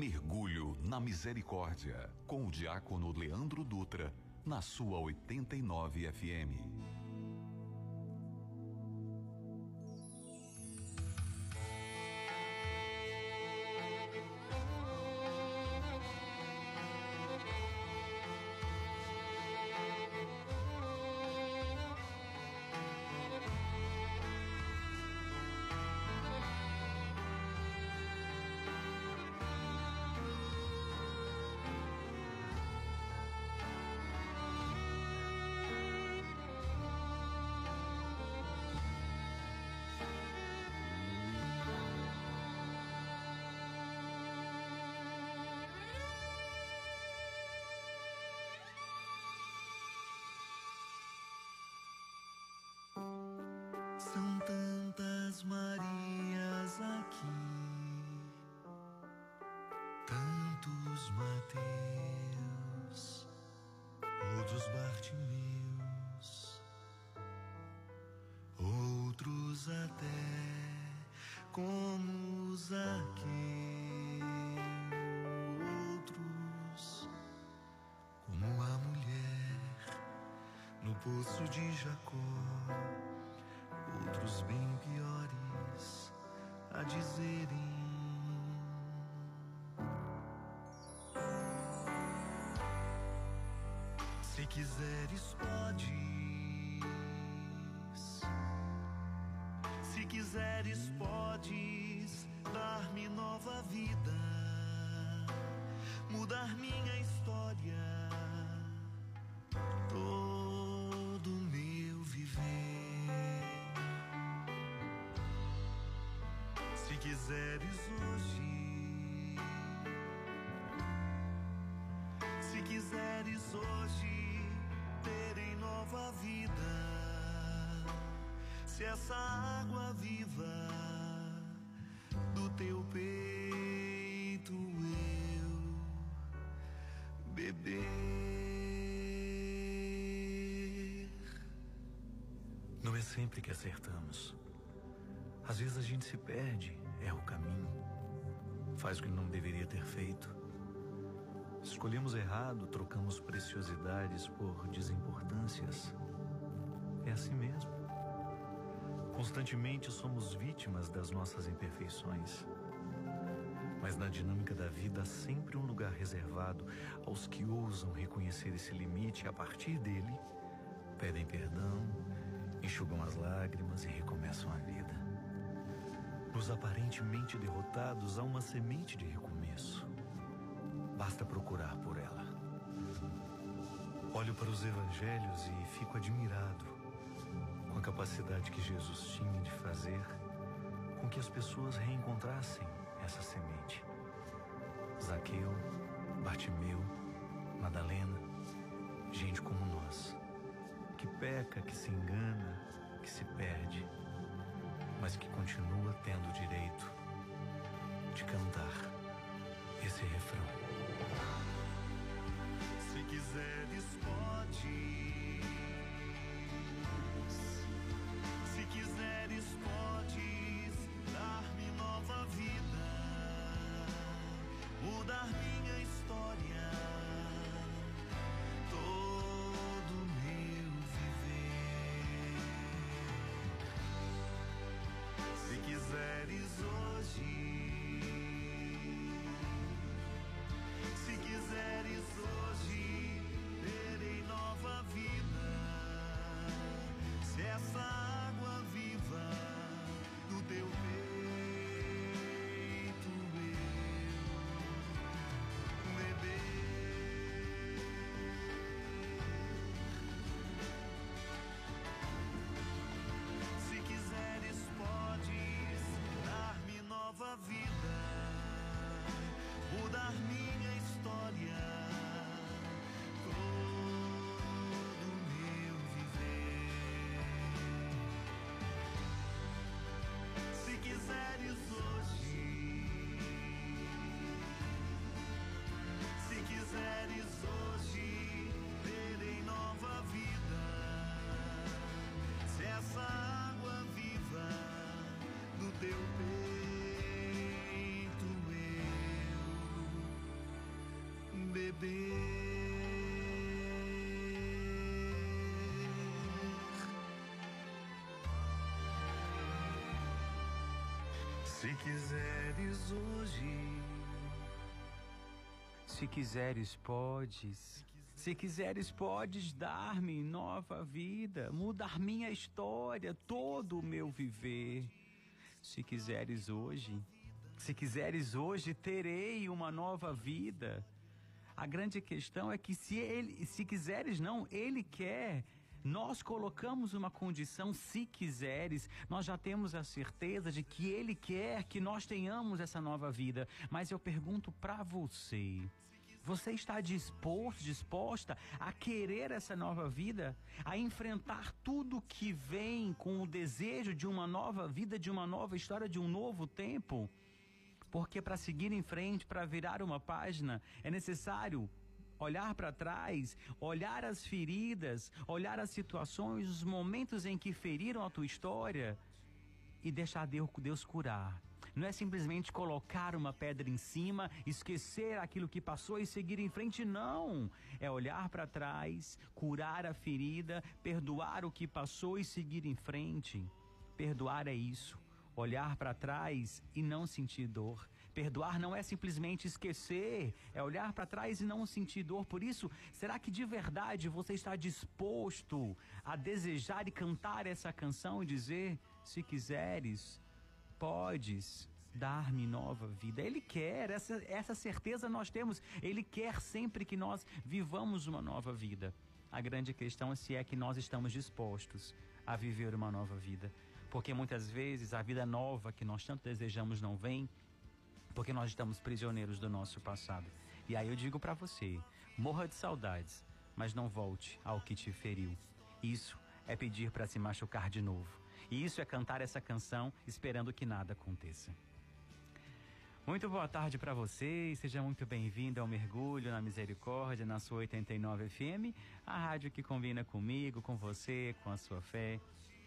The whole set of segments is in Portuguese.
Mergulho na Misericórdia, com o diácono Leandro Dutra, na sua 89 FM. como os aqui outros, como a mulher no poço de Jacó, outros bem piores a dizerem. Se quiseres, podes. Se quiseres, podes mudar minha história, todo meu viver. Se quiseres hoje, se quiseres hoje terem nova vida, se essa água viva do teu peito acertamos. Às vezes a gente se perde, erra o caminho, faz o que não deveria ter feito. Escolhemos errado, trocamos preciosidades por desimportâncias. É assim mesmo. Constantemente somos vítimas das nossas imperfeições. Na dinâmica da vida há sempre um lugar reservado aos que ousam reconhecer esse limite e, a partir dele, pedem perdão, enxugam as lágrimas e recomeçam a vida. Nos aparentemente derrotados há uma semente de recomeço. Basta procurar por ela. Olho para os evangelhos e fico admirado com a capacidade que Jesus tinha de fazer com que as pessoas reencontrassem essa semente. Zaqueu, Bartimeu, Madalena, gente como nós que peca, que se engana, que se perde, mas que continua tendo o direito de cantar esse refrão. Se quiseres, podes. Se quiseres, podes dar-me mudar minha história beber. Se quiseres hoje, Se quiseres, podes. Se quiseres, podes dar-me nova vida, mudar minha história, todo o meu viver. Se quiseres hoje, se quiseres hoje, terei uma nova vida. A grande questão é que se ele, se quiseres não, ele quer. Nós colocamos uma condição, se quiseres, nós já temos a certeza de que ele quer que nós tenhamos essa nova vida. Mas eu pergunto para você, você está disposto, disposta a querer essa nova vida? A enfrentar tudo que vem com o desejo de uma nova vida, de uma nova história, de um novo tempo? Porque para seguir em frente, para virar uma página, é necessário olhar para trás, olhar as feridas, olhar as situações, os momentos em que feriram a tua história e deixar Deus, curar. Não é simplesmente colocar uma pedra em cima, esquecer aquilo que passou e seguir em frente, não. É olhar para trás, curar a ferida, perdoar o que passou e seguir em frente. Perdoar é isso. Olhar para trás e não sentir dor. Perdoar não é simplesmente esquecer, é olhar para trás e não sentir dor. Por isso, será que de verdade você está disposto a desejar e cantar essa canção e dizer: se quiseres, podes dar-me nova vida? Ele quer, essa, essa certeza nós temos. Ele quer sempre que nós vivamos uma nova vida. A grande questão é se é que nós estamos dispostos a viver uma nova vida. Porque muitas vezes a vida nova que nós tanto desejamos não vem porque nós estamos prisioneiros do nosso passado. E aí eu digo para você, morra de saudades, mas não volte ao que te feriu. Isso é pedir para se machucar de novo. E isso é cantar essa canção esperando que nada aconteça. Muito boa tarde para você seja muito bem-vindo ao Mergulho na Misericórdia na sua 89 FM, a rádio que combina comigo, com você, com a sua fé.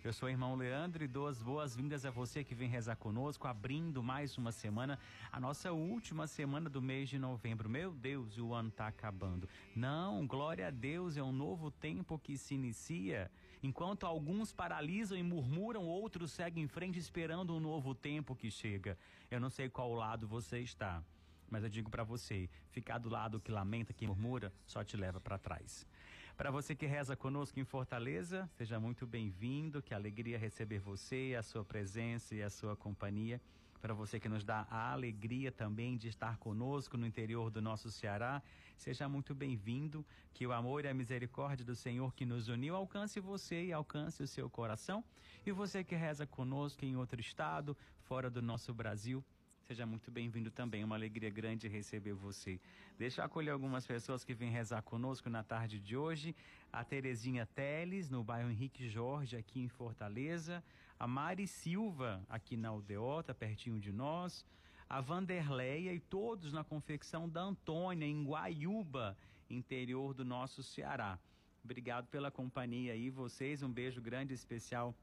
Eu sou o irmão Leandro e dou as boas-vindas a você que vem rezar conosco, abrindo mais uma semana, a nossa última semana do mês de novembro. Meu Deus, o ano está acabando. Não, glória a Deus, é um novo tempo que se inicia. Enquanto alguns paralisam e murmuram, outros seguem em frente esperando um novo tempo que chega. Eu não sei qual lado você está, mas eu digo para você: ficar do lado que lamenta, que murmura, só te leva para trás. Para você que reza conosco em Fortaleza, seja muito bem-vindo. Que alegria receber você, a sua presença e a sua companhia. Para você que nos dá a alegria também de estar conosco no interior do nosso Ceará, seja muito bem-vindo. Que o amor e a misericórdia do Senhor que nos uniu alcance você e alcance o seu coração. E você que reza conosco em outro estado, fora do nosso Brasil, Seja muito bem-vindo também, uma alegria grande receber você. Deixa eu acolher algumas pessoas que vêm rezar conosco na tarde de hoje. A Terezinha Teles, no bairro Henrique Jorge, aqui em Fortaleza. A Mari Silva, aqui na Aldeota, pertinho de nós. A Vanderleia e todos na confecção da Antônia, em Guaiúba, interior do nosso Ceará. Obrigado pela companhia aí, vocês. Um beijo grande e especial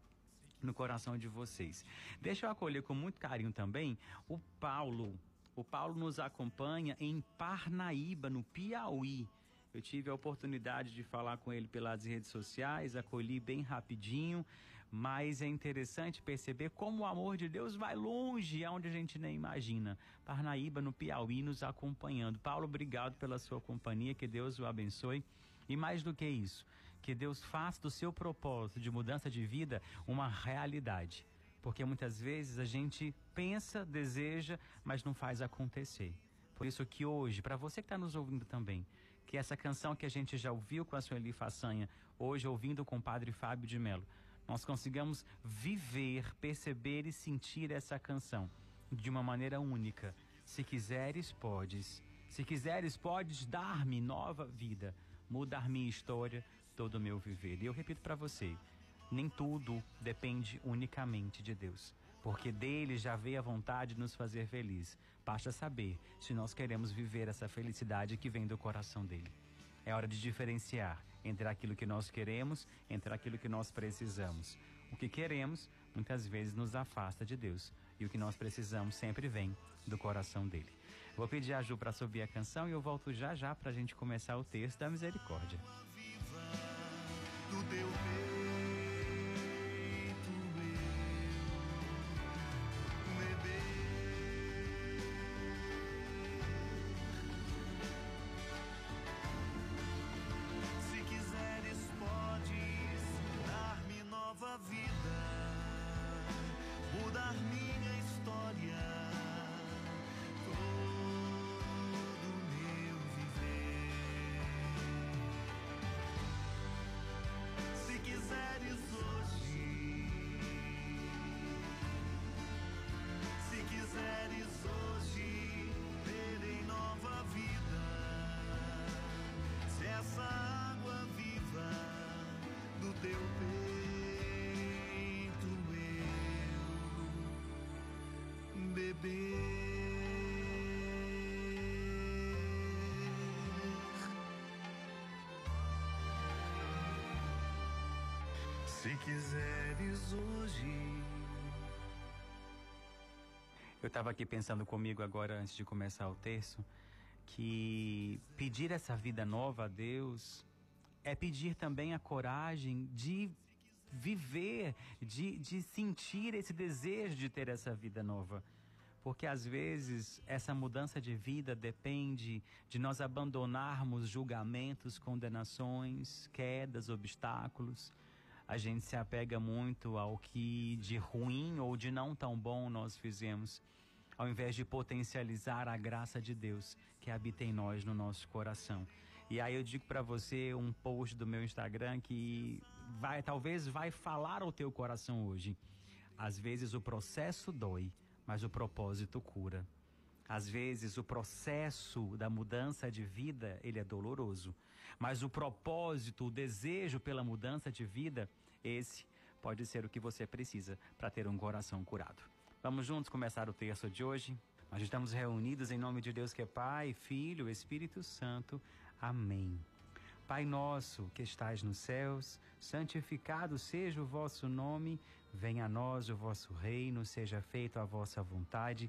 no coração de vocês. Deixa eu acolher com muito carinho também o Paulo. O Paulo nos acompanha em Parnaíba, no Piauí. Eu tive a oportunidade de falar com ele pelas redes sociais, acolhi bem rapidinho, mas é interessante perceber como o amor de Deus vai longe, aonde a gente nem imagina. Parnaíba, no Piauí, nos acompanhando. Paulo, obrigado pela sua companhia, que Deus o abençoe. E mais do que isso, que Deus faça do seu propósito de mudança de vida uma realidade. Porque muitas vezes a gente pensa, deseja, mas não faz acontecer. Por isso que hoje, para você que está nos ouvindo também, que essa canção que a gente já ouviu com a Sueli Façanha, hoje ouvindo com o Padre Fábio de Mello, nós consigamos viver, perceber e sentir essa canção de uma maneira única. Se quiseres, podes. Se quiseres, podes dar-me nova vida, mudar minha história, todo o meu viver. E eu repito para você, nem tudo depende unicamente de Deus, porque dele já veio a vontade de nos fazer feliz. Basta saber se nós queremos viver essa felicidade que vem do coração dele. É hora de diferenciar entre aquilo que nós queremos, entre aquilo que nós precisamos. O que queremos muitas vezes nos afasta de Deus, e o que nós precisamos sempre vem do coração dele. Vou pedir a Ju para subir a canção e eu volto já já para a gente começar o texto da misericórdia. Do teu peito Se quiseres hoje. Eu estava aqui pensando comigo agora, antes de começar o texto, que pedir essa vida nova a Deus é pedir também a coragem de viver, de, de sentir esse desejo de ter essa vida nova. Porque às vezes essa mudança de vida depende de nós abandonarmos julgamentos, condenações, quedas, obstáculos. A gente se apega muito ao que de ruim ou de não tão bom nós fizemos, ao invés de potencializar a graça de Deus que habita em nós, no nosso coração. E aí eu digo para você um post do meu Instagram que vai, talvez vai falar ao teu coração hoje. Às vezes o processo dói, mas o propósito cura. Às vezes o processo da mudança de vida, ele é doloroso, mas o propósito, o desejo pela mudança de vida, esse pode ser o que você precisa para ter um coração curado. Vamos juntos começar o texto de hoje? Nós estamos reunidos em nome de Deus que é Pai, Filho, Espírito Santo. Amém. Pai nosso que estais nos céus, santificado seja o vosso nome, venha a nós o vosso reino, seja feita a vossa vontade,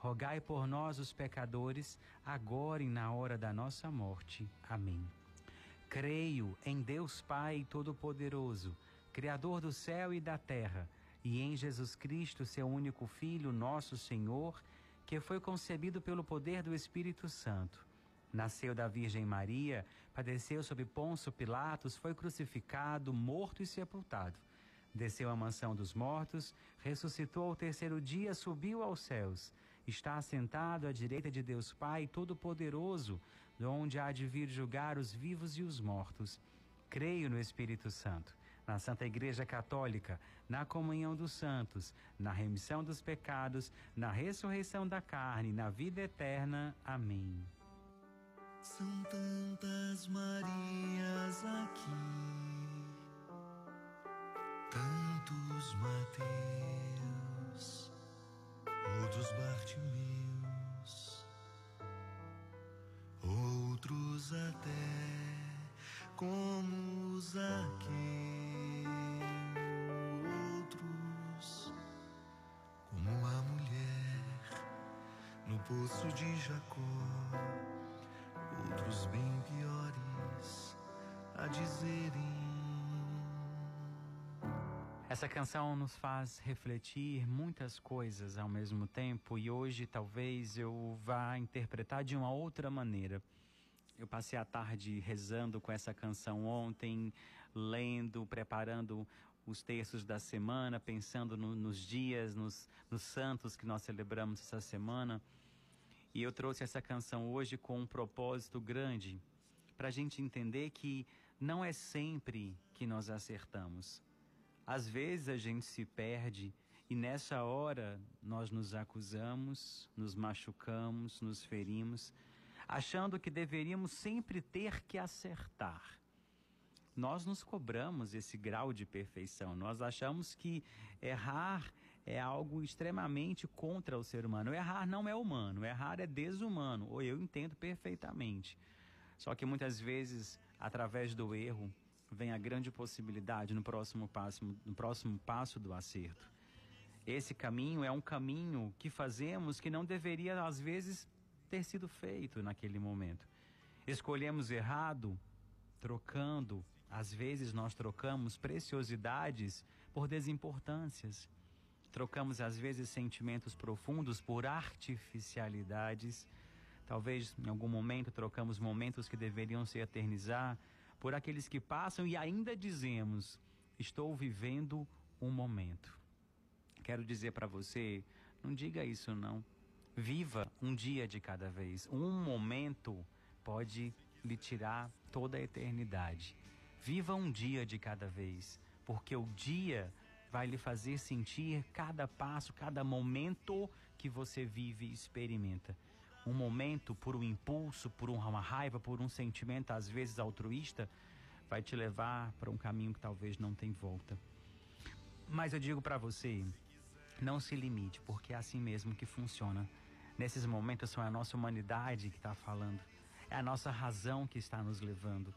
rogai por nós, os pecadores, agora e na hora da nossa morte. Amém. Creio em Deus Pai Todo-Poderoso, Criador do céu e da terra, e em Jesus Cristo, seu único Filho, nosso Senhor, que foi concebido pelo poder do Espírito Santo. Nasceu da Virgem Maria, padeceu sob Ponço Pilatos, foi crucificado, morto e sepultado. Desceu à mansão dos mortos, ressuscitou ao terceiro dia, subiu aos céus. Está assentado à direita de Deus Pai Todo-Poderoso, de onde há de vir julgar os vivos e os mortos. Creio no Espírito Santo, na Santa Igreja Católica, na comunhão dos santos, na remissão dos pecados, na ressurreição da carne, na vida eterna. Amém. São tantas Marias aqui, tantos Mateus, outros Bartimeus, outros até como Zaqueu, outros como a mulher no poço de Jacó outros bem piores a dizerem. Essa canção nos faz refletir muitas coisas ao mesmo tempo e hoje talvez eu vá interpretar de uma outra maneira. Eu passei a tarde rezando com essa canção ontem, lendo, preparando os textos da semana, pensando no, nos dias, nos, nos santos que nós celebramos essa semana. E eu trouxe essa canção hoje com um propósito grande, para a gente entender que não é sempre que nós acertamos. Às vezes a gente se perde e nessa hora nós nos acusamos, nos machucamos, nos ferimos. achando que deveríamos sempre ter que acertar. Nós nos cobramos esse grau de perfeição, nós achamos que errar é algo extremamente contra o ser humano. Errar não é humano, errar é desumano, ou eu entendo perfeitamente. Só que muitas vezes, através do erro, vem a grande possibilidade no próximo passo, no próximo passo do acerto. Esse caminho é um caminho que fazemos que não deveria às vezes ter sido feito naquele momento. Escolhemos errado, trocando, às vezes nós trocamos preciosidades por desimportâncias. Trocamos às vezes sentimentos profundos por artificialidades. Talvez em algum momento trocamos momentos que deveriam se eternizar por aqueles que passam e ainda dizemos: estou vivendo um momento. Quero dizer para você, não diga isso não. Viva um dia de cada vez. Um momento pode lhe tirar toda a eternidade. Viva um dia de cada vez, porque o dia vai lhe fazer sentir cada passo, cada momento que você vive e experimenta. Um momento por um impulso, por uma raiva, por um sentimento às vezes altruísta, vai te levar para um caminho que talvez não tem volta. Mas eu digo para você, não se limite, porque é assim mesmo que funciona. Nesses momentos são a nossa humanidade que está falando, é a nossa razão que está nos levando.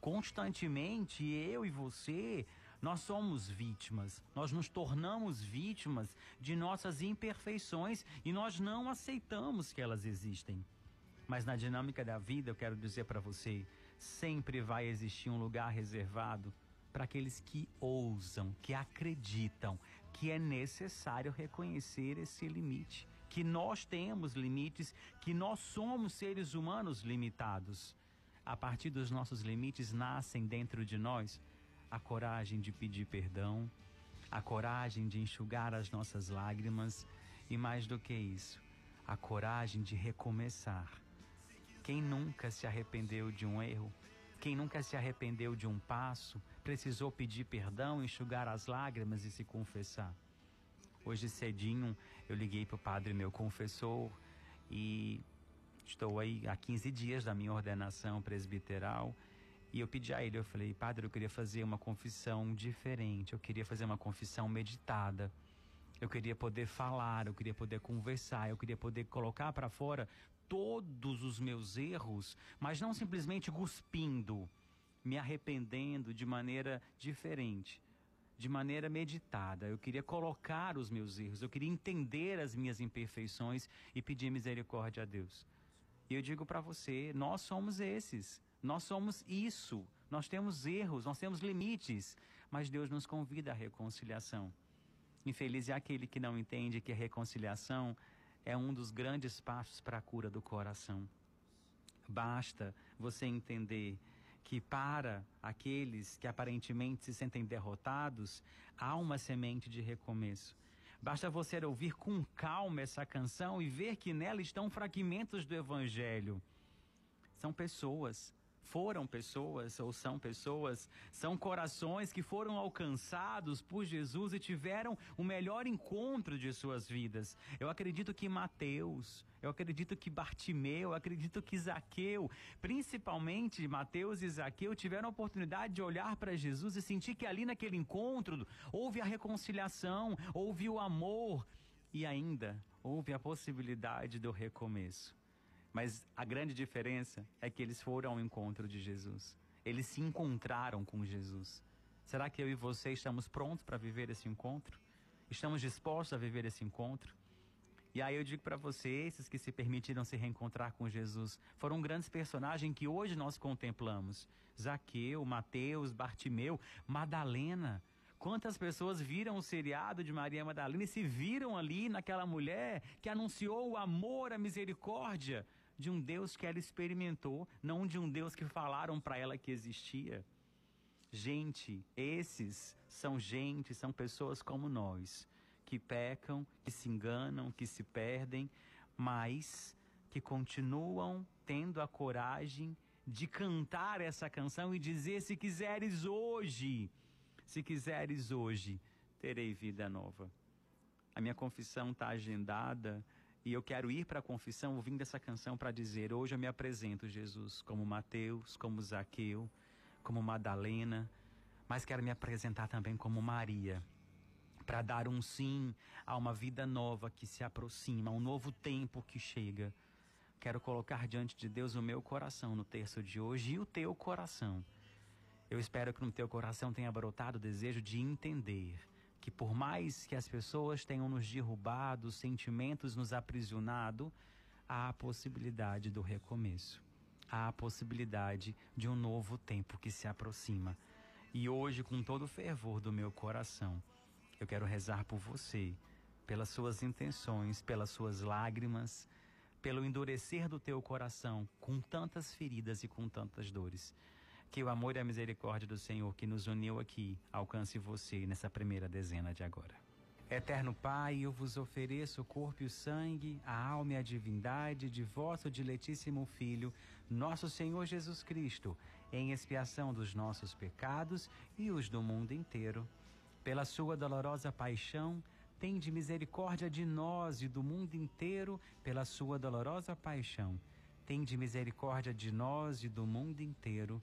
Constantemente, eu e você nós somos vítimas, nós nos tornamos vítimas de nossas imperfeições e nós não aceitamos que elas existem. Mas na dinâmica da vida, eu quero dizer para você, sempre vai existir um lugar reservado para aqueles que ousam, que acreditam que é necessário reconhecer esse limite, que nós temos limites, que nós somos seres humanos limitados. A partir dos nossos limites nascem dentro de nós a coragem de pedir perdão, a coragem de enxugar as nossas lágrimas e, mais do que isso, a coragem de recomeçar. Quem nunca se arrependeu de um erro? Quem nunca se arrependeu de um passo, precisou pedir perdão, enxugar as lágrimas e se confessar. Hoje cedinho eu liguei para o padre meu confessor e estou aí há 15 dias da minha ordenação presbiteral e eu pedi a ele, eu falei, padre, eu queria fazer uma confissão diferente, eu queria fazer uma confissão meditada. Eu queria poder falar, eu queria poder conversar, eu queria poder colocar para fora todos os meus erros, mas não simplesmente cuspindo, me arrependendo de maneira diferente, de maneira meditada. Eu queria colocar os meus erros, eu queria entender as minhas imperfeições e pedir misericórdia a Deus. E eu digo para você, nós somos esses. Nós somos isso. Nós temos erros, nós temos limites, mas Deus nos convida à reconciliação. Infeliz é aquele que não entende que a reconciliação é um dos grandes passos para a cura do coração. Basta você entender que para aqueles que aparentemente se sentem derrotados, há uma semente de recomeço. Basta você ouvir com calma essa canção e ver que nela estão fragmentos do Evangelho. São pessoas foram pessoas ou são pessoas, são corações que foram alcançados por Jesus e tiveram o melhor encontro de suas vidas. Eu acredito que Mateus, eu acredito que Bartimeu, eu acredito que Zaqueu, principalmente Mateus e Zaqueu, tiveram a oportunidade de olhar para Jesus e sentir que ali naquele encontro houve a reconciliação, houve o amor e ainda houve a possibilidade do recomeço. Mas a grande diferença é que eles foram ao encontro de Jesus. Eles se encontraram com Jesus. Será que eu e você estamos prontos para viver esse encontro? Estamos dispostos a viver esse encontro? E aí eu digo para você, esses que se permitiram se reencontrar com Jesus, foram grandes personagens que hoje nós contemplamos. Zaqueu, Mateus, Bartimeu, Madalena. Quantas pessoas viram o seriado de Maria Madalena e se viram ali naquela mulher que anunciou o amor, a misericórdia de um Deus que ela experimentou, não de um Deus que falaram para ela que existia. Gente, esses são gente, são pessoas como nós, que pecam, que se enganam, que se perdem, mas que continuam tendo a coragem de cantar essa canção e dizer: se quiseres hoje, se quiseres hoje, terei vida nova. A minha confissão está agendada E eu quero ir para a confissão ouvindo essa canção para dizer: hoje eu me apresento, Jesus, como Mateus, como Zaqueu, como Madalena, mas quero me apresentar também como Maria, para dar um sim a uma vida nova que se aproxima, a um novo tempo que chega. Quero colocar diante de Deus o meu coração no terço de hoje e o teu coração. Eu espero que no teu coração tenha brotado o desejo de entender que por mais que as pessoas tenham nos derrubado, sentimentos nos aprisionado, há a possibilidade do recomeço. Há a possibilidade de um novo tempo que se aproxima. E hoje, com todo o fervor do meu coração, eu quero rezar por você, pelas suas intenções, pelas suas lágrimas, pelo endurecer do teu coração com tantas feridas e com tantas dores. Que o amor e a misericórdia do Senhor que nos uniu aqui alcance você nessa primeira dezena de agora. Eterno Pai, eu vos ofereço o corpo e o sangue, a alma e a divindade de vosso diletíssimo Filho, nosso Senhor Jesus Cristo, em expiação dos nossos pecados e os do mundo inteiro. Pela sua dolorosa paixão, tende misericórdia de nós e do mundo inteiro, pela sua dolorosa paixão. Tende misericórdia de nós e do mundo inteiro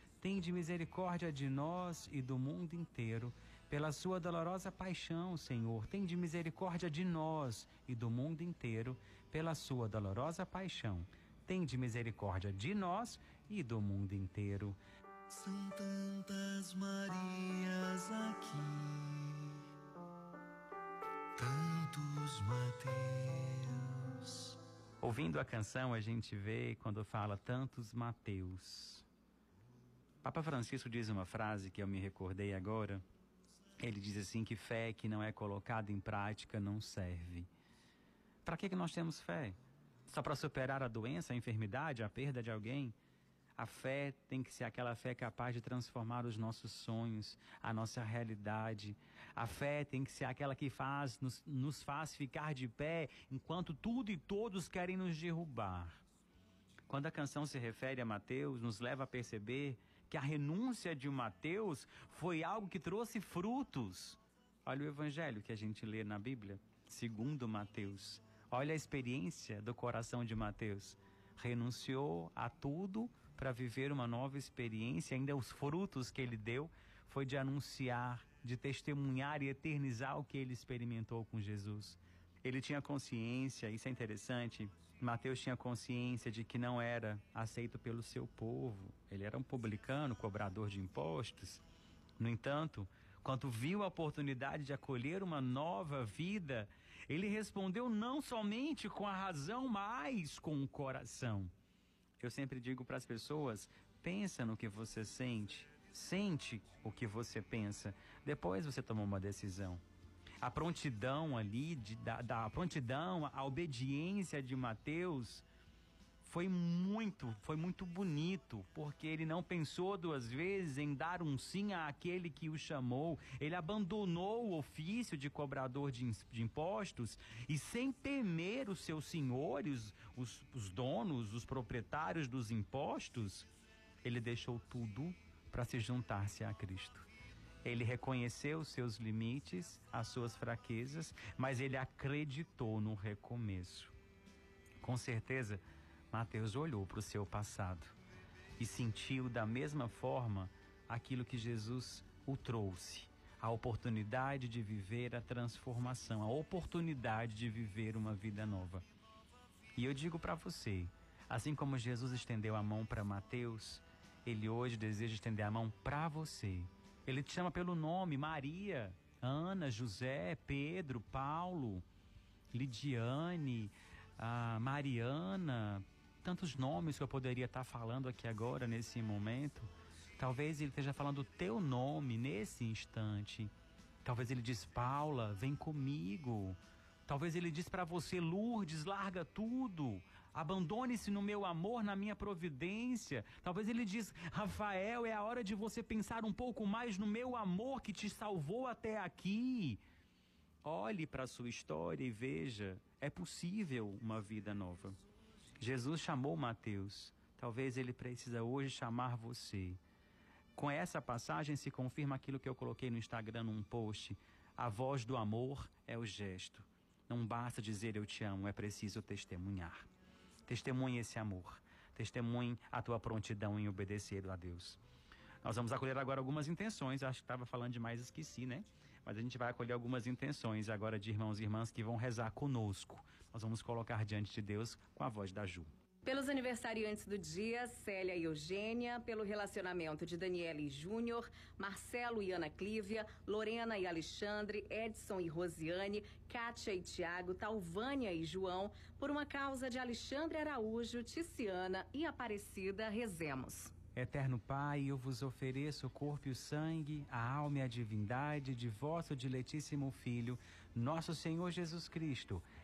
Tende misericórdia de nós e do mundo inteiro. Pela sua dolorosa paixão, Senhor, tende misericórdia de nós e do mundo inteiro. Pela sua dolorosa paixão, tende misericórdia de nós e do mundo inteiro. São tantas Marias aqui, tantos Mateus. Ouvindo a canção, a gente vê quando fala tantos Mateus. Papa Francisco diz uma frase que eu me recordei agora. Ele diz assim que fé que não é colocada em prática não serve. Para que, que nós temos fé? Só para superar a doença, a enfermidade, a perda de alguém? A fé tem que ser aquela fé capaz de transformar os nossos sonhos, a nossa realidade. A fé tem que ser aquela que faz, nos, nos faz ficar de pé enquanto tudo e todos querem nos derrubar. Quando a canção se refere a Mateus, nos leva a perceber que a renúncia de Mateus foi algo que trouxe frutos. Olha o evangelho que a gente lê na Bíblia, segundo Mateus. Olha a experiência do coração de Mateus. Renunciou a tudo para viver uma nova experiência, ainda os frutos que ele deu foi de anunciar, de testemunhar e eternizar o que ele experimentou com Jesus. Ele tinha consciência, isso é interessante, Mateus tinha consciência de que não era aceito pelo seu povo. Ele era um publicano, cobrador de impostos. No entanto, quando viu a oportunidade de acolher uma nova vida, ele respondeu não somente com a razão, mas com o coração. Eu sempre digo para as pessoas: pensa no que você sente, sente o que você pensa, depois você toma uma decisão a prontidão ali, de, da, da prontidão, a obediência de Mateus foi muito, foi muito bonito, porque ele não pensou duas vezes em dar um sim àquele que o chamou. Ele abandonou o ofício de cobrador de, de impostos e, sem temer os seus senhores, os, os donos, os proprietários dos impostos, ele deixou tudo para se juntar-se a Cristo. Ele reconheceu os seus limites, as suas fraquezas, mas ele acreditou no recomeço. Com certeza, Mateus olhou para o seu passado e sentiu da mesma forma aquilo que Jesus o trouxe a oportunidade de viver a transformação, a oportunidade de viver uma vida nova. E eu digo para você, assim como Jesus estendeu a mão para Mateus, ele hoje deseja estender a mão para você ele te chama pelo nome: Maria, Ana, José, Pedro, Paulo, Lidiane, Mariana, tantos nomes que eu poderia estar falando aqui agora, nesse momento. Talvez ele esteja falando o teu nome nesse instante. Talvez ele diz: Paula, vem comigo. Talvez ele diz para você, Lourdes, larga tudo. Abandone-se no meu amor, na minha providência. Talvez ele diz, Rafael, é a hora de você pensar um pouco mais no meu amor que te salvou até aqui. Olhe para a sua história e veja, é possível uma vida nova. Jesus chamou Mateus. Talvez ele precisa hoje chamar você. Com essa passagem se confirma aquilo que eu coloquei no Instagram num post. A voz do amor é o gesto. Não basta dizer eu te amo, é preciso testemunhar. Testemunhe esse amor. Testemunhe a tua prontidão em obedecer a Deus. Nós vamos acolher agora algumas intenções. Acho que estava falando demais, esqueci, né? Mas a gente vai acolher algumas intenções agora de irmãos e irmãs que vão rezar conosco. Nós vamos colocar diante de Deus com a voz da Ju. Pelos aniversariantes do dia, Célia e Eugênia, pelo relacionamento de Daniela e Júnior, Marcelo e Ana Clívia, Lorena e Alexandre, Edson e Rosiane, Kátia e Tiago, Talvânia e João, por uma causa de Alexandre Araújo, Ticiana e Aparecida, rezemos. Eterno Pai, eu vos ofereço o corpo e o sangue, a alma e a divindade de vosso diletíssimo Filho, nosso Senhor Jesus Cristo,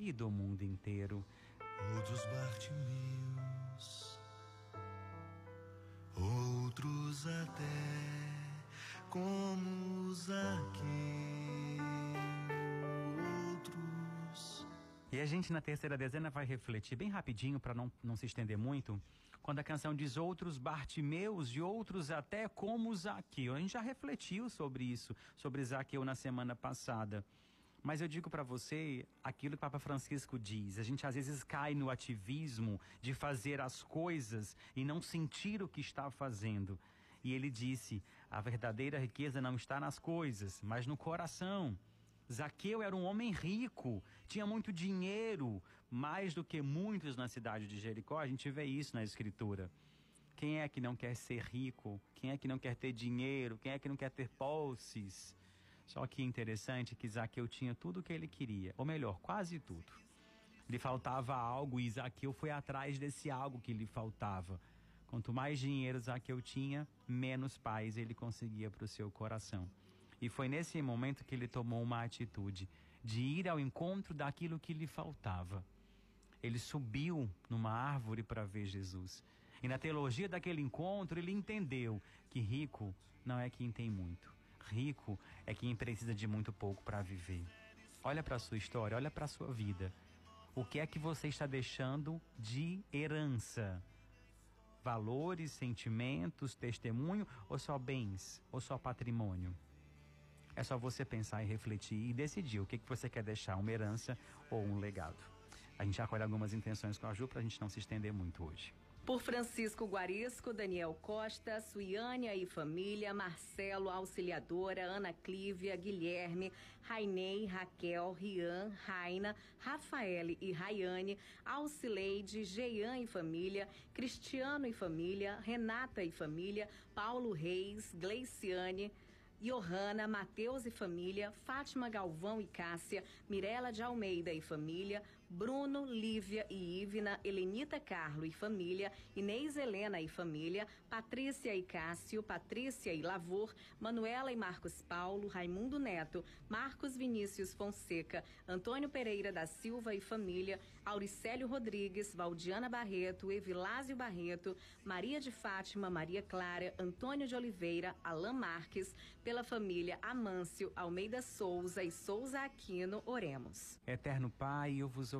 e do mundo inteiro. Outros Bartimeus, outros até como Zaqueu, outros. E a gente na terceira dezena vai refletir bem rapidinho para não, não se estender muito. Quando a canção diz outros Bartimeus e outros até como Zaqueu. A gente já refletiu sobre isso, sobre Zaqueu na semana passada. Mas eu digo para você aquilo que o Papa Francisco diz. A gente às vezes cai no ativismo de fazer as coisas e não sentir o que está fazendo. E ele disse: a verdadeira riqueza não está nas coisas, mas no coração. Zaqueu era um homem rico, tinha muito dinheiro, mais do que muitos na cidade de Jericó. A gente vê isso na Escritura. Quem é que não quer ser rico? Quem é que não quer ter dinheiro? Quem é que não quer ter posses? Só que interessante que Zaqueu tinha tudo o que ele queria, ou melhor, quase tudo. Lhe faltava algo e Zaqueu foi atrás desse algo que lhe faltava. Quanto mais dinheiro Zaqueu tinha, menos paz ele conseguia para o seu coração. E foi nesse momento que ele tomou uma atitude de ir ao encontro daquilo que lhe faltava. Ele subiu numa árvore para ver Jesus. E na teologia daquele encontro, ele entendeu que rico não é quem tem muito rico é quem precisa de muito pouco para viver. Olha para sua história, olha para sua vida. O que é que você está deixando de herança? Valores, sentimentos, testemunho ou só bens ou só patrimônio? É só você pensar e refletir e decidir o que, que você quer deixar, uma herança ou um legado. A gente acolhe algumas intenções com a Ju para a gente não se estender muito hoje. Por Francisco Guarisco, Daniel Costa, Suiânia e família, Marcelo Auxiliadora, Ana Clívia, Guilherme, Rainei, Raquel, Rian, Raina, Rafaele e Rayane, Alcileide, Geian e família, Cristiano e família, Renata e família, Paulo Reis, Gleiciane, Johanna, Mateus e família, Fátima Galvão e Cássia, Mirela de Almeida e família, Bruno, Lívia e Ivna, Helenita Carlo e família, Inês Helena e família, Patrícia e Cássio, Patrícia e Lavor, Manuela e Marcos Paulo, Raimundo Neto, Marcos Vinícius Fonseca, Antônio Pereira da Silva e família, Auricélio Rodrigues, Valdiana Barreto, Evilásio Barreto, Maria de Fátima, Maria Clara, Antônio de Oliveira, Alain Marques, pela família Amâncio, Almeida Souza e Souza Aquino, oremos. Eterno Pai, eu vos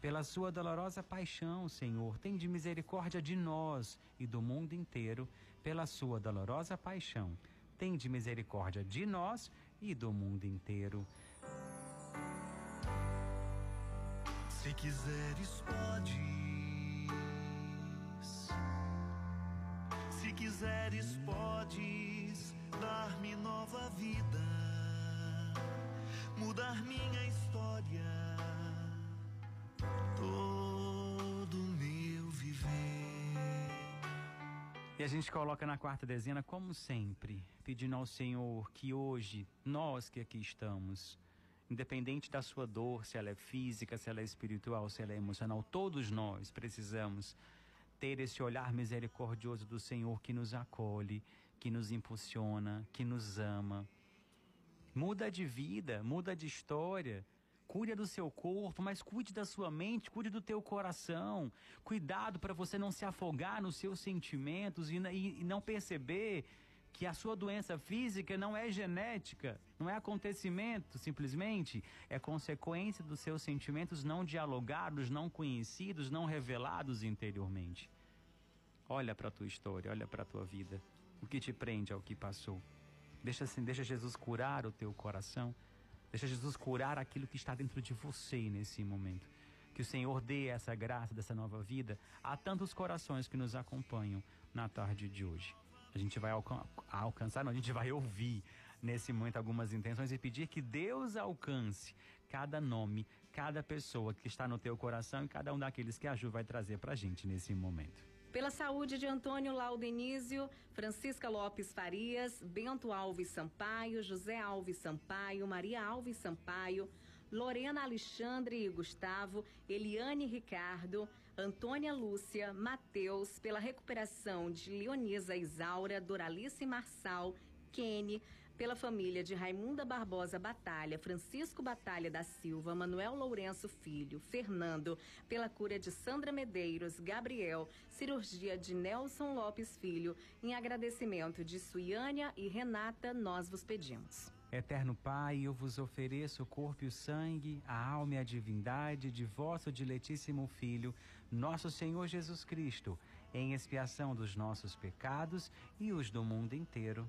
pela sua dolorosa paixão, Senhor, tende misericórdia de nós e do mundo inteiro, pela sua dolorosa paixão. Tende misericórdia de nós e do mundo inteiro. Se quiseres, podes. Se quiseres, podes dar-me nova vida, mudar minha história todo meu viver. E a gente coloca na quarta dezena, como sempre, pedindo ao Senhor que hoje, nós que aqui estamos, independente da sua dor, se ela é física, se ela é espiritual, se ela é emocional, todos nós precisamos ter esse olhar misericordioso do Senhor que nos acolhe, que nos impulsiona, que nos ama. Muda de vida, muda de história, Cuide do seu corpo, mas cuide da sua mente, cuide do teu coração. Cuidado para você não se afogar nos seus sentimentos e, e, e não perceber que a sua doença física não é genética, não é acontecimento simplesmente, é consequência dos seus sentimentos não dialogados, não conhecidos, não revelados interiormente. Olha para a tua história, olha para a tua vida, o que te prende ao que passou. Deixa assim, deixa Jesus curar o teu coração. Deixa Jesus curar aquilo que está dentro de você nesse momento. Que o Senhor dê essa graça dessa nova vida a tantos corações que nos acompanham na tarde de hoje. A gente vai alcan alcançar, não, a gente vai ouvir nesse momento algumas intenções e pedir que Deus alcance cada nome, cada pessoa que está no teu coração e cada um daqueles que a Ju vai trazer para a gente nesse momento. Pela saúde de Antônio Laudenísio, Francisca Lopes Farias, Bento Alves Sampaio, José Alves Sampaio, Maria Alves Sampaio, Lorena Alexandre e Gustavo, Eliane Ricardo, Antônia Lúcia, Mateus, pela recuperação de Leonisa Isaura, Doralice Marçal, Kenny, pela família de Raimunda Barbosa Batalha, Francisco Batalha da Silva, Manuel Lourenço Filho, Fernando, pela cura de Sandra Medeiros, Gabriel, cirurgia de Nelson Lopes Filho, em agradecimento de Suiânia e Renata, nós vos pedimos. Eterno Pai, eu vos ofereço o corpo e o sangue, a alma e a divindade de vosso diletíssimo Filho, nosso Senhor Jesus Cristo, em expiação dos nossos pecados e os do mundo inteiro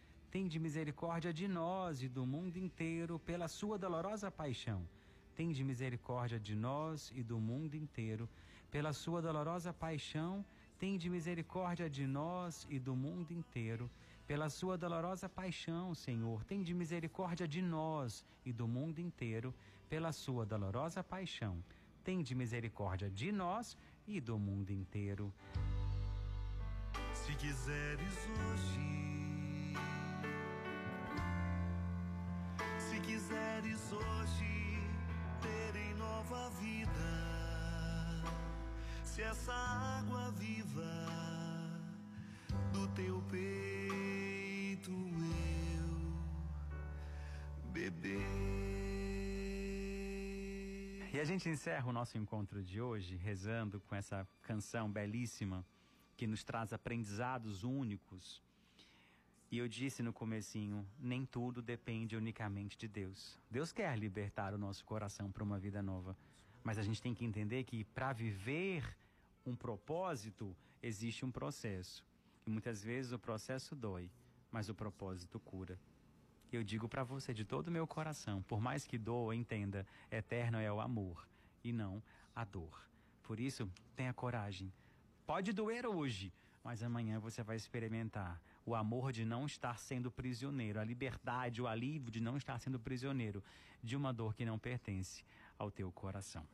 Tende misericórdia de nós e do mundo inteiro pela sua dolorosa paixão. Tende misericórdia de nós e do mundo inteiro pela sua dolorosa paixão. Tende misericórdia de nós e do mundo inteiro pela sua dolorosa paixão, Senhor. Tende misericórdia de nós e do mundo inteiro pela sua dolorosa paixão. Tende misericórdia de nós e do mundo inteiro. Se quiseres hoje quiseres hoje terem nova vida, se essa água viva do teu peito eu beber. E a gente encerra o nosso encontro de hoje rezando com essa canção belíssima que nos traz aprendizados únicos. E eu disse no comecinho, nem tudo depende unicamente de Deus. Deus quer libertar o nosso coração para uma vida nova, mas a gente tem que entender que para viver um propósito existe um processo. E muitas vezes o processo dói, mas o propósito cura. Eu digo para você de todo o meu coração, por mais que doa, entenda, eterno é o amor e não a dor. Por isso, tenha coragem. Pode doer hoje, mas amanhã você vai experimentar o amor de não estar sendo prisioneiro, a liberdade, o alívio de não estar sendo prisioneiro de uma dor que não pertence ao teu coração.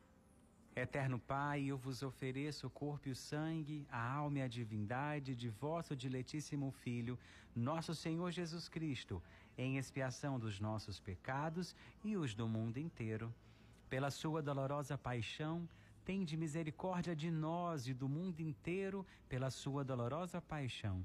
Eterno Pai, eu vos ofereço o corpo e o sangue, a alma e a divindade de vosso diletíssimo Filho, nosso Senhor Jesus Cristo, em expiação dos nossos pecados e os do mundo inteiro. Pela sua dolorosa paixão, tende misericórdia de nós e do mundo inteiro, pela sua dolorosa paixão.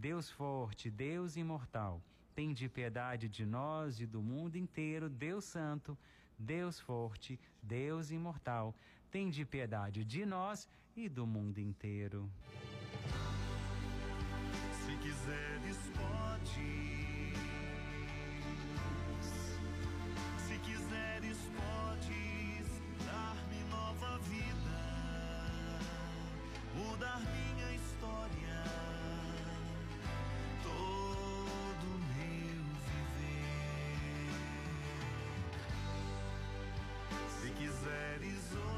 Deus Forte, Deus Imortal. Tende piedade de nós e do mundo inteiro, Deus Santo, Deus Forte, Deus Imortal tende piedade de nós e do mundo inteiro. Se quiseres, pode. Se quiseres, podes dar-me nova vida, mudar minha história, Se quiseres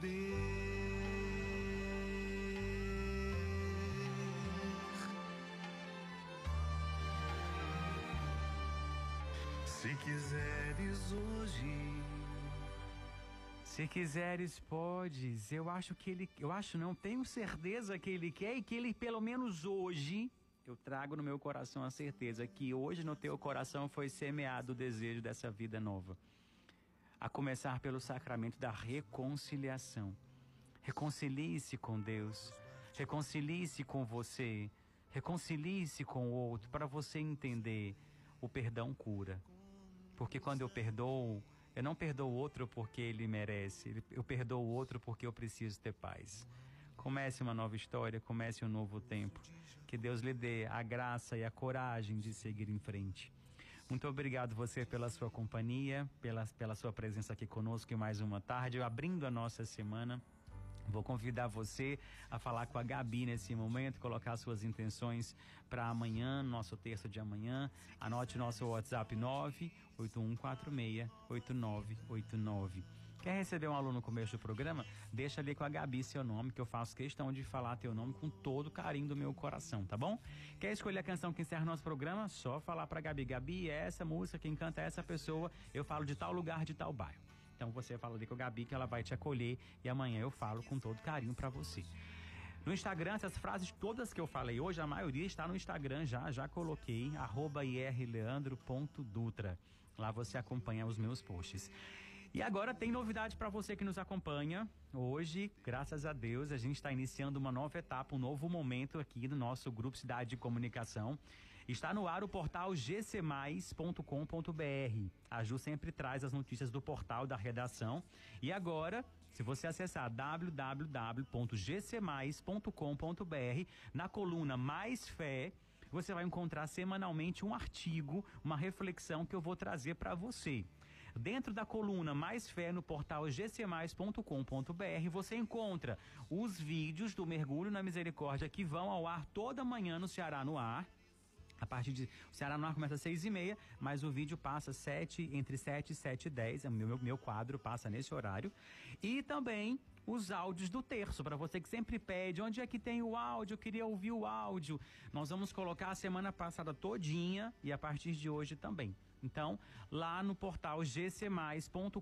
Se quiseres hoje. Se quiseres, podes. Eu acho que ele, eu acho não, tenho certeza que ele quer e que ele pelo menos hoje eu trago no meu coração a certeza que hoje no teu coração foi semeado o desejo dessa vida nova. A começar pelo sacramento da reconciliação. Reconcilie-se com Deus. Reconcilie-se com você. Reconcilie-se com o outro para você entender o perdão cura. Porque quando eu perdoo, eu não perdoo o outro porque ele merece, eu perdoo o outro porque eu preciso ter paz. Comece uma nova história, comece um novo tempo. Que Deus lhe dê a graça e a coragem de seguir em frente. Muito obrigado você pela sua companhia, pela, pela sua presença aqui conosco em mais uma tarde, abrindo a nossa semana. Vou convidar você a falar com a Gabi nesse momento, colocar suas intenções para amanhã, nosso terço de amanhã. Anote nosso WhatsApp 981468989. Quer receber um aluno no começo do programa? Deixa ali com a Gabi seu nome, que eu faço questão de falar teu nome com todo o carinho do meu coração, tá bom? Quer escolher a canção que encerra nosso programa? Só falar pra Gabi. Gabi, é essa música, quem canta é essa pessoa. Eu falo de tal lugar, de tal bairro. Então você fala ali com a Gabi que ela vai te acolher e amanhã eu falo com todo carinho para você. No Instagram, essas frases todas que eu falei hoje, a maioria está no Instagram já, já coloquei, irleandro.dutra. Lá você acompanha os meus posts. E agora tem novidade para você que nos acompanha. Hoje, graças a Deus, a gente está iniciando uma nova etapa, um novo momento aqui no nosso grupo Cidade de Comunicação. Está no ar o portal gcmais.com.br. A Ju sempre traz as notícias do portal da redação. E agora, se você acessar www.gcmais.com.br, na coluna Mais Fé, você vai encontrar semanalmente um artigo, uma reflexão que eu vou trazer para você. Dentro da coluna Mais Fé no portal gcmais.com.br você encontra os vídeos do Mergulho na Misericórdia que vão ao ar toda manhã no Ceará no Ar. A partir de. O Ceará no ar começa às seis e meia, mas o vídeo passa sete, entre 7 e 7 e 10. O meu, meu quadro passa nesse horário. E também os áudios do terço, para você que sempre pede, onde é que tem o áudio? Eu queria ouvir o áudio. Nós vamos colocar a semana passada todinha e a partir de hoje também. Então, lá no portal gcmais.com.br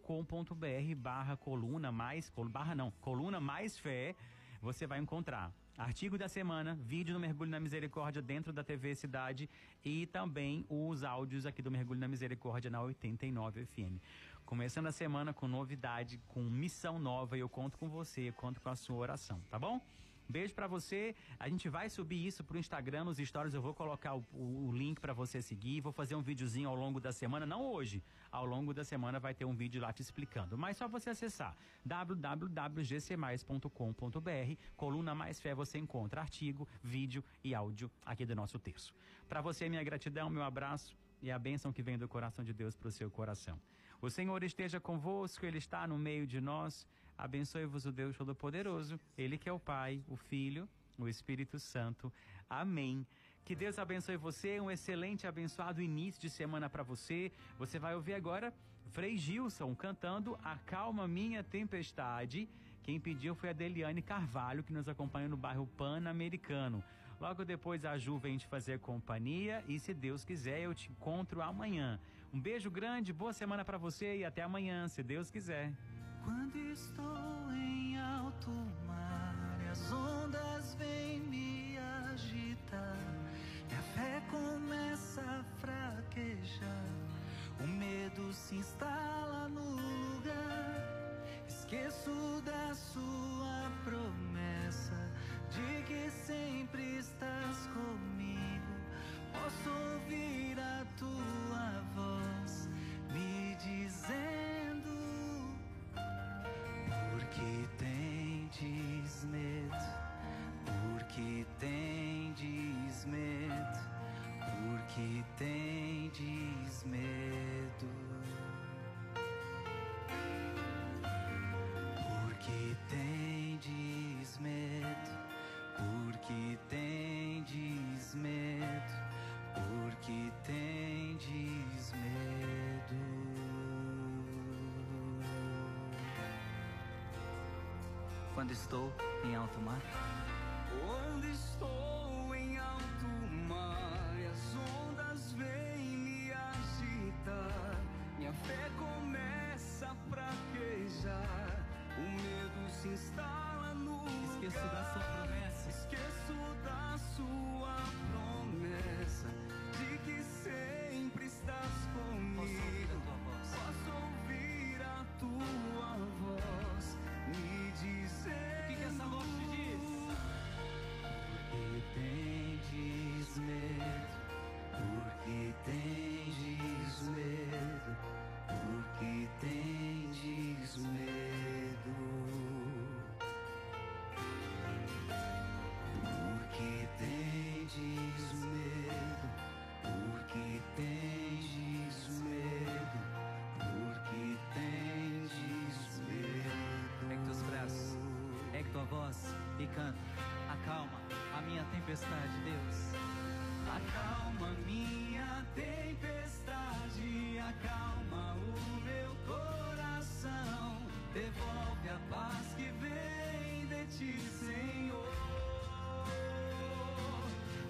barra coluna mais, barra não, coluna mais fé, você vai encontrar artigo da semana, vídeo do Mergulho na Misericórdia dentro da TV Cidade e também os áudios aqui do Mergulho na Misericórdia na 89 FM. Começando a semana com novidade, com missão nova e eu conto com você, conto com a sua oração, tá bom? Beijo para você. A gente vai subir isso pro Instagram, nos stories. Eu vou colocar o, o, o link para você seguir. Vou fazer um videozinho ao longo da semana, não hoje. Ao longo da semana vai ter um vídeo lá te explicando. Mas só você acessar www.gcmais.com.br, coluna Mais Fé, você encontra artigo, vídeo e áudio aqui do nosso terço. Para você, minha gratidão, meu abraço e a bênção que vem do coração de Deus para o seu coração. O Senhor esteja convosco, Ele está no meio de nós. Abençoe-vos o Deus Todo-Poderoso, Ele que é o Pai, o Filho, o Espírito Santo. Amém. Que Deus abençoe você, um excelente, abençoado início de semana para você. Você vai ouvir agora Frei Gilson cantando Acalma Minha Tempestade. Quem pediu foi a Deliane Carvalho, que nos acompanha no bairro Pan-Americano. Logo depois a Ju vem te fazer companhia e se Deus quiser eu te encontro amanhã. Um beijo grande, boa semana para você e até amanhã, se Deus quiser. Quando estou em alto mar as ondas vêm me agitar, minha fé começa a fraquejar, o medo se instala no lugar. Esqueço da sua promessa de que sempre estás comigo. Posso ouvir a tua porque tendes medo, porque tendes medo. Porque tendes medo, porque tendes medo, porque tendes medo. Quando estou em alto mar, e canta. Acalma a minha tempestade, Deus. Acalma minha tempestade, acalma o meu coração. ti, Senhor.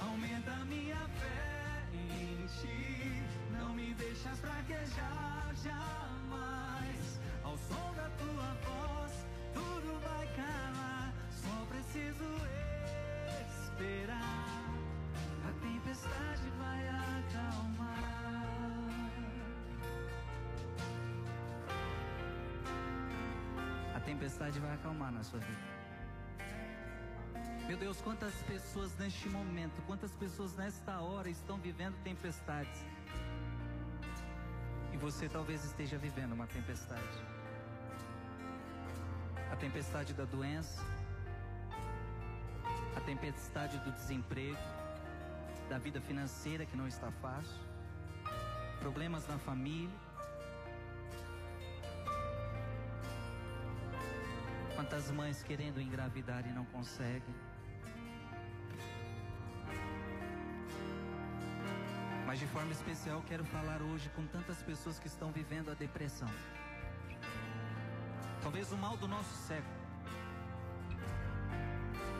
Aumenta minha fé em ti. Não me deixas fraquejar jamais. Ao som da tua voz, tudo vai calar. Só preciso esperar. A tempestade vai acalmar. A tempestade vai acalmar na sua vida. Meu Deus, quantas pessoas neste momento, quantas pessoas nesta hora estão vivendo tempestades. E você talvez esteja vivendo uma tempestade. A tempestade da doença, a tempestade do desemprego, da vida financeira que não está fácil, problemas na família. Quantas mães querendo engravidar e não conseguem. Mas de forma especial quero falar hoje com tantas pessoas que estão vivendo a depressão. Talvez o mal do nosso século.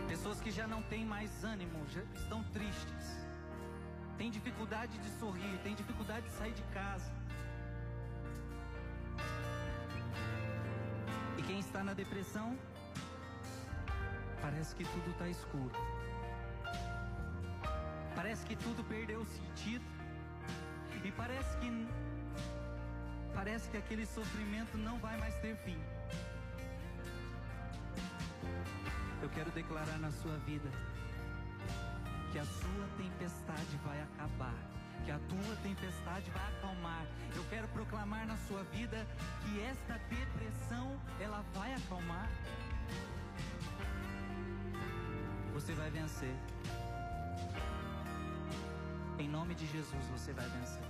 Pessoas que já não têm mais ânimo, já estão tristes. Têm dificuldade de sorrir, têm dificuldade de sair de casa. E quem está na depressão, parece que tudo está escuro. Parece que tudo perdeu o sentido. E parece que parece que aquele sofrimento não vai mais ter fim. Eu quero declarar na sua vida que a sua tempestade vai acabar, que a tua tempestade vai acalmar. Eu quero proclamar na sua vida que esta depressão ela vai acalmar. Você vai vencer. Em nome de Jesus você vai vencer.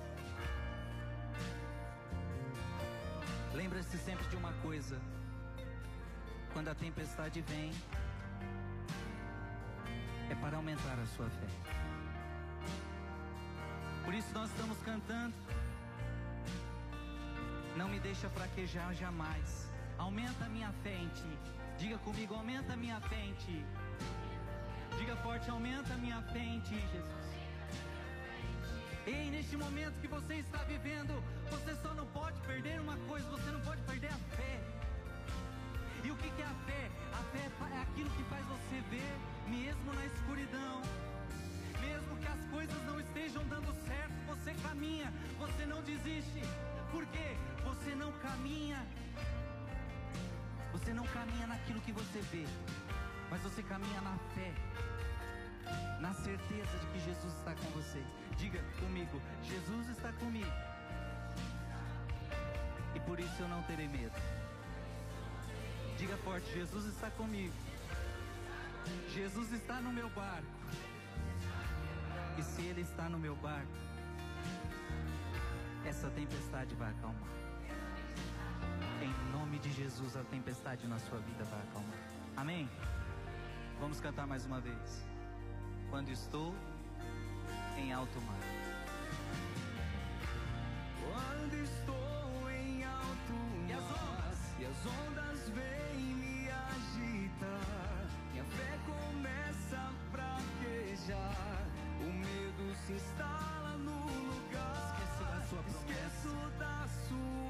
Lembre-se sempre de uma coisa: quando a tempestade vem, para aumentar a sua fé. Por isso nós estamos cantando. Não me deixa fraquejar jamais. Aumenta a minha fé em ti. Diga comigo, aumenta a minha fé em ti. Diga forte, aumenta a minha fé em ti, Jesus. Ei, neste momento que você está vivendo, você só não pode perder uma coisa, você não pode perder a fé. E o que é a fé? A fé é aquilo que faz você ver, mesmo na escuridão. Mesmo que as coisas não estejam dando certo, você caminha, você não desiste. Por quê? Você não caminha. Você não caminha naquilo que você vê, mas você caminha na fé, na certeza de que Jesus está com você. Diga comigo: Jesus está comigo. E por isso eu não terei medo. Diga forte: Jesus está comigo. Jesus está no meu barco. E se Ele está no meu barco, essa tempestade vai acalmar. Em nome de Jesus, a tempestade na sua vida vai acalmar. Amém? Vamos cantar mais uma vez. Quando estou em alto mar. Quando estou em alto E as mar e as ondas vêm se instala no lugar. Esqueço da sua promessa. Esqueço da sua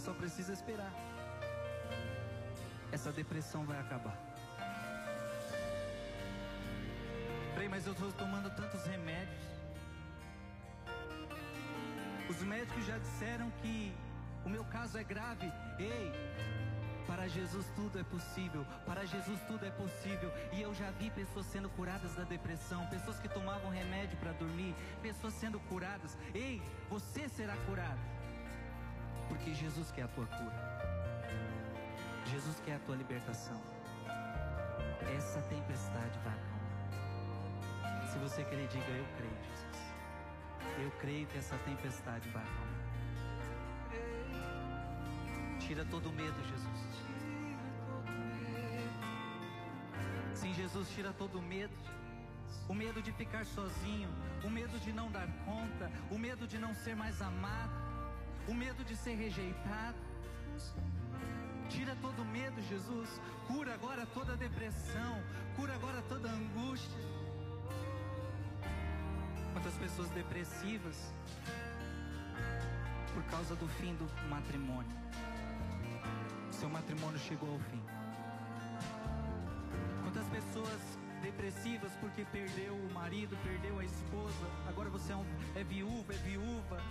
só precisa esperar. Essa depressão vai acabar. Frei, mas eu estou tomando tantos remédios. Os médicos já disseram que o meu caso é grave. Ei, para Jesus tudo é possível. Para Jesus tudo é possível. E eu já vi pessoas sendo curadas da depressão, pessoas que tomavam remédio para dormir, pessoas sendo curadas. Ei, você será curado. Porque Jesus quer a tua cura. Jesus quer a tua libertação. Essa tempestade vai acalmar. Se você querer, diga eu creio, Jesus. Eu creio que essa tempestade vai acalmar. Tira todo o medo, Jesus. Sim, Jesus tira todo o medo. O medo de ficar sozinho, o medo de não dar conta, o medo de não ser mais amado, o medo de ser rejeitado. Tira todo o medo, Jesus. Cura agora toda depressão, cura agora toda a angústia. Quantas pessoas depressivas por causa do fim do matrimônio. Seu matrimônio chegou ao fim. Quantas pessoas depressivas porque perdeu o marido, perdeu a esposa, agora você é, um, é viúva, é viúva.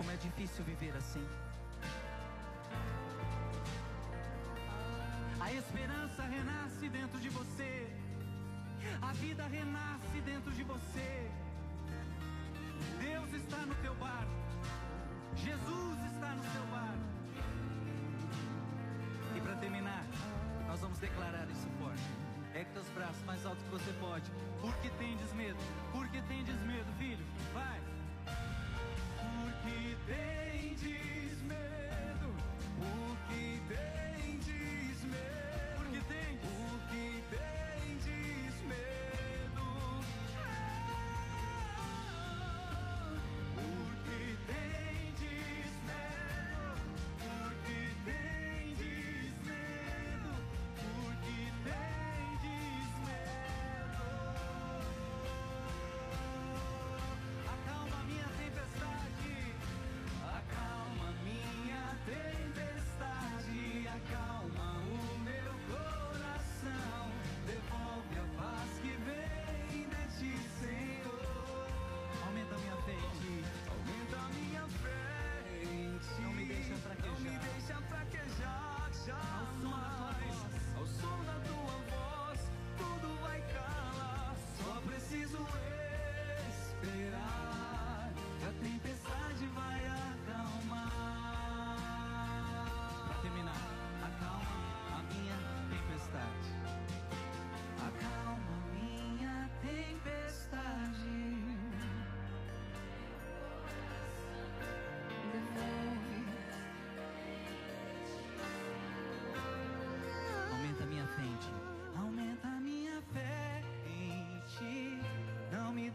Como é difícil viver assim. A esperança renasce dentro de você. A vida renasce dentro de você. Deus está no teu barco. Jesus está no seu barco. E para terminar, nós vamos declarar isso forte. É que teus braços mais altos que você pode. Por que tendes medo? Por que tendes medo, filho? Vai. Porque tendes medo.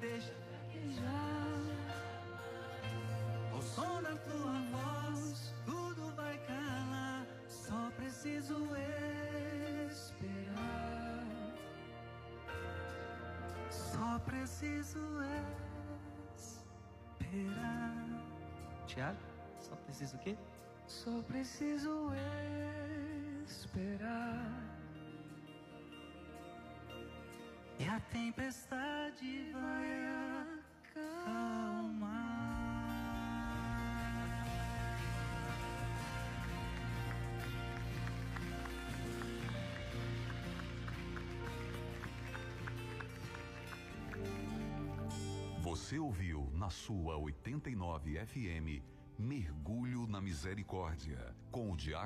Deixa fraquejar. Ao som da tua voz, tudo vai calar. Só preciso esperar. Só preciso esperar. Tiago, só preciso o quê? Só preciso esperar. E a tempestade vai Você ouviu na sua 89 FM Mergulho na Misericórdia com o diácono